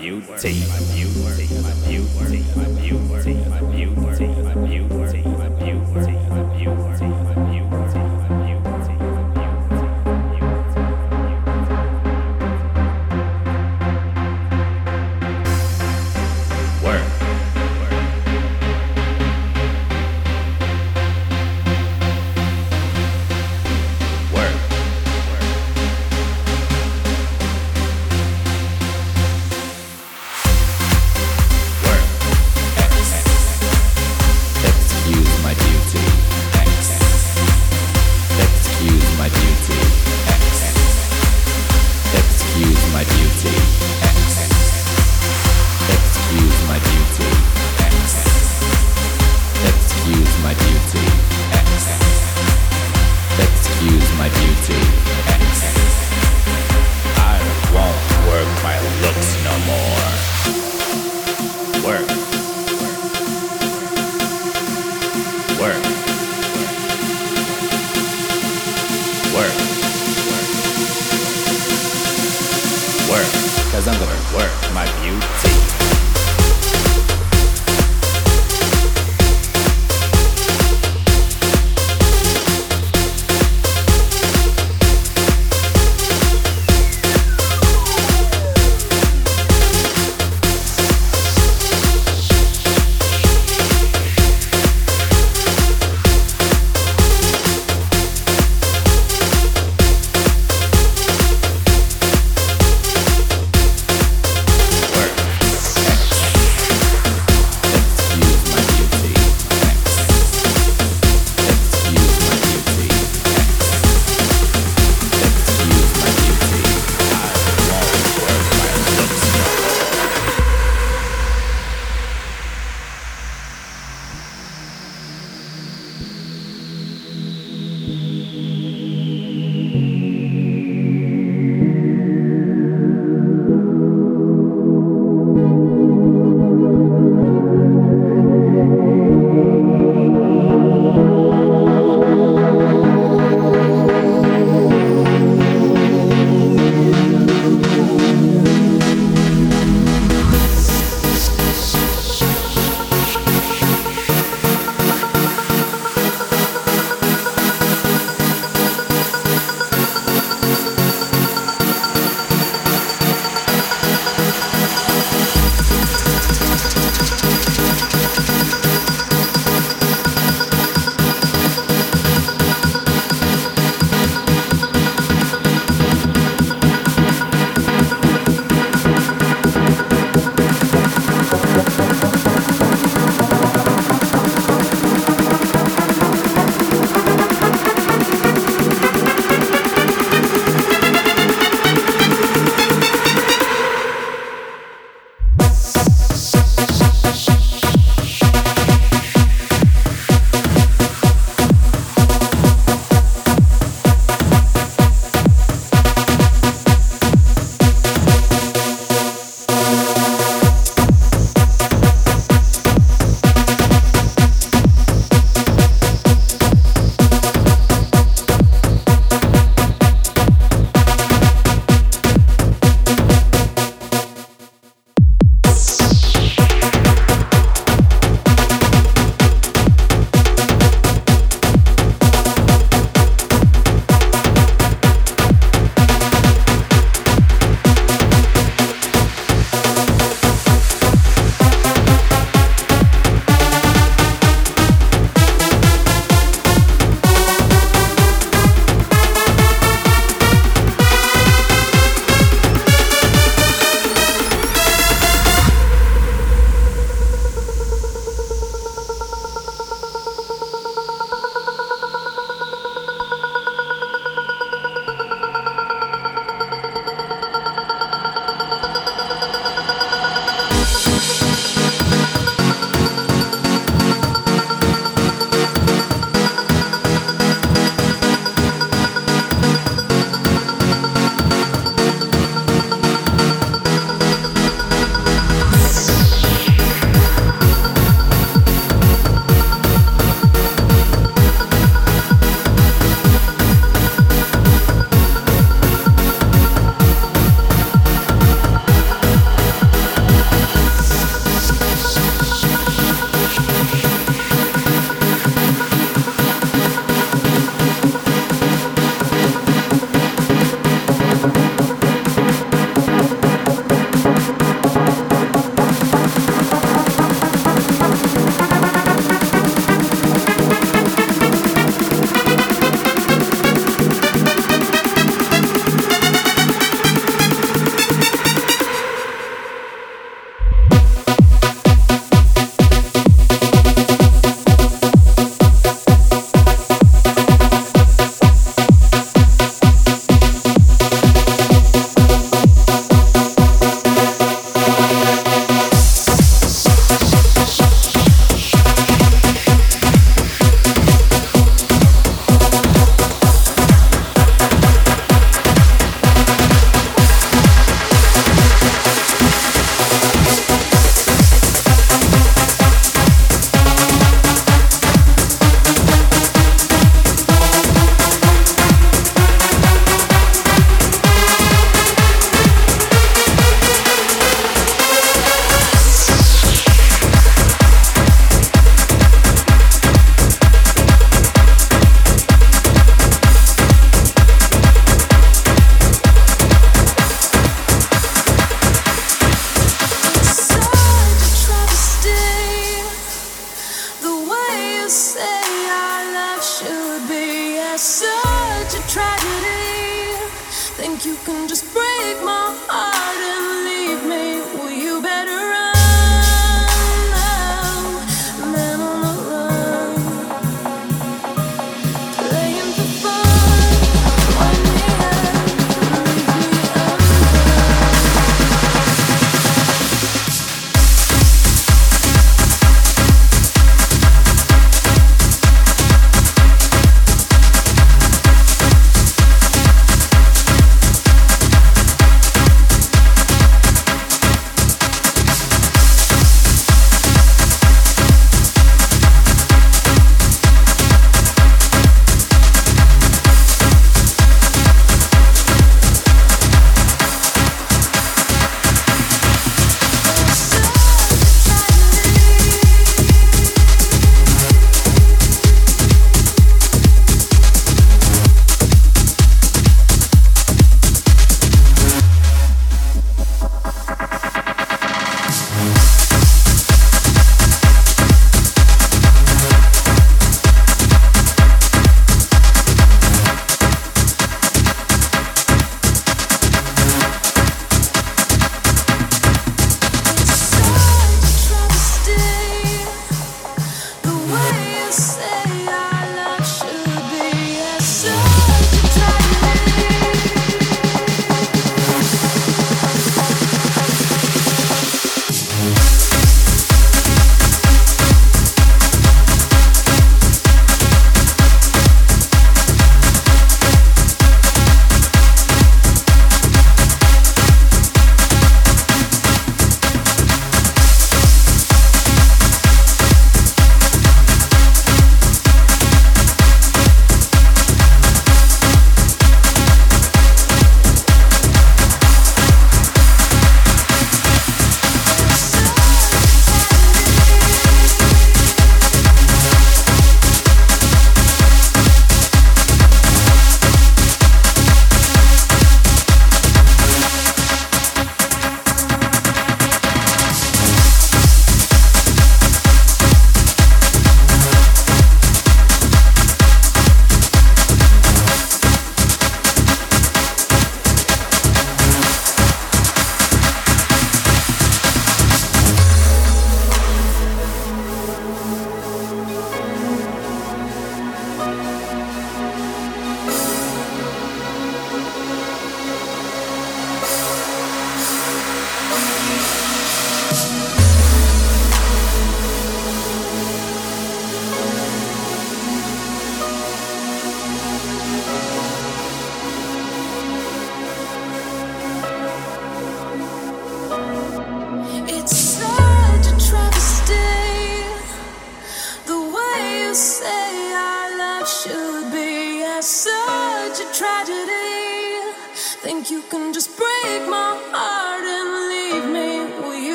beauty.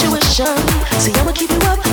intuition. See, I'ma keep you up.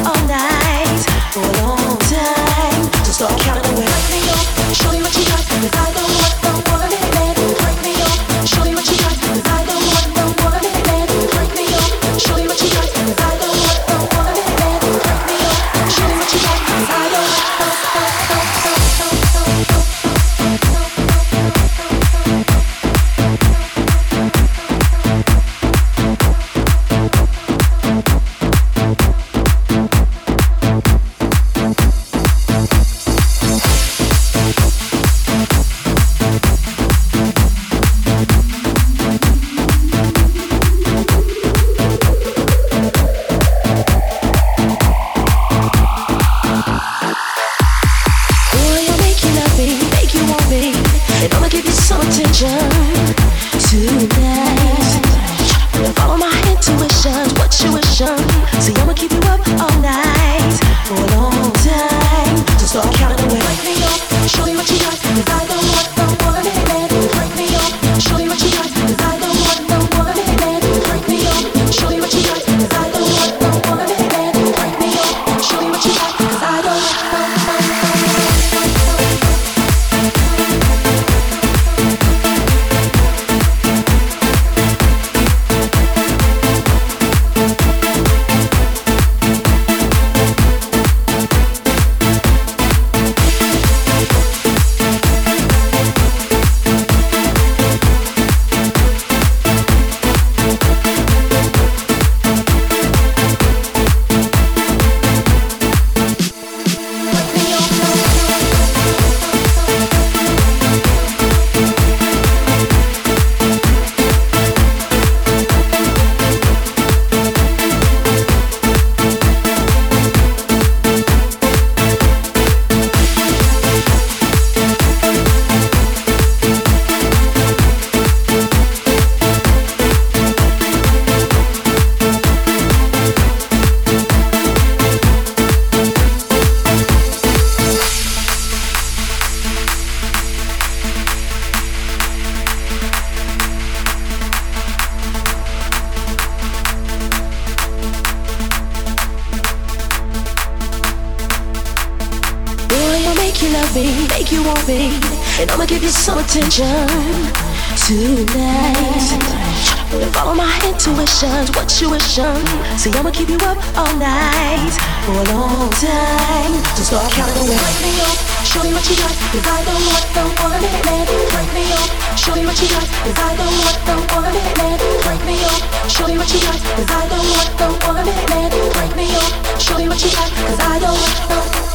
attention tonight. Follow my intuitions, what you wishing? See, I'ma keep you up all night for a long time. So start counting away. Break me up, show me what you got. If I don't want, don't man. Break me up, show me what you got. If I don't want, don't want a man. Break me up, show me what you got. If I don't want, don't want a man. Break me up, show me what you got. Cause I don't want, don't